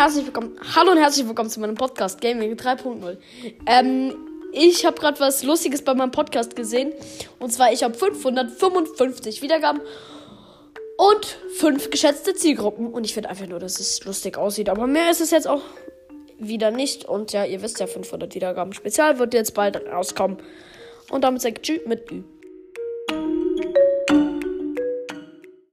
herzlich willkommen. Hallo und herzlich willkommen zu meinem Podcast Gaming 3.0. Ähm, ich habe gerade was Lustiges bei meinem Podcast gesehen. Und zwar, ich habe 555 Wiedergaben und 5 geschätzte Zielgruppen. Und ich finde einfach nur, dass es lustig aussieht. Aber mehr ist es jetzt auch wieder nicht. Und ja, ihr wisst ja, 500 Wiedergaben Spezial wird jetzt bald rauskommen. Und damit sage ich Tschüss mit Ü.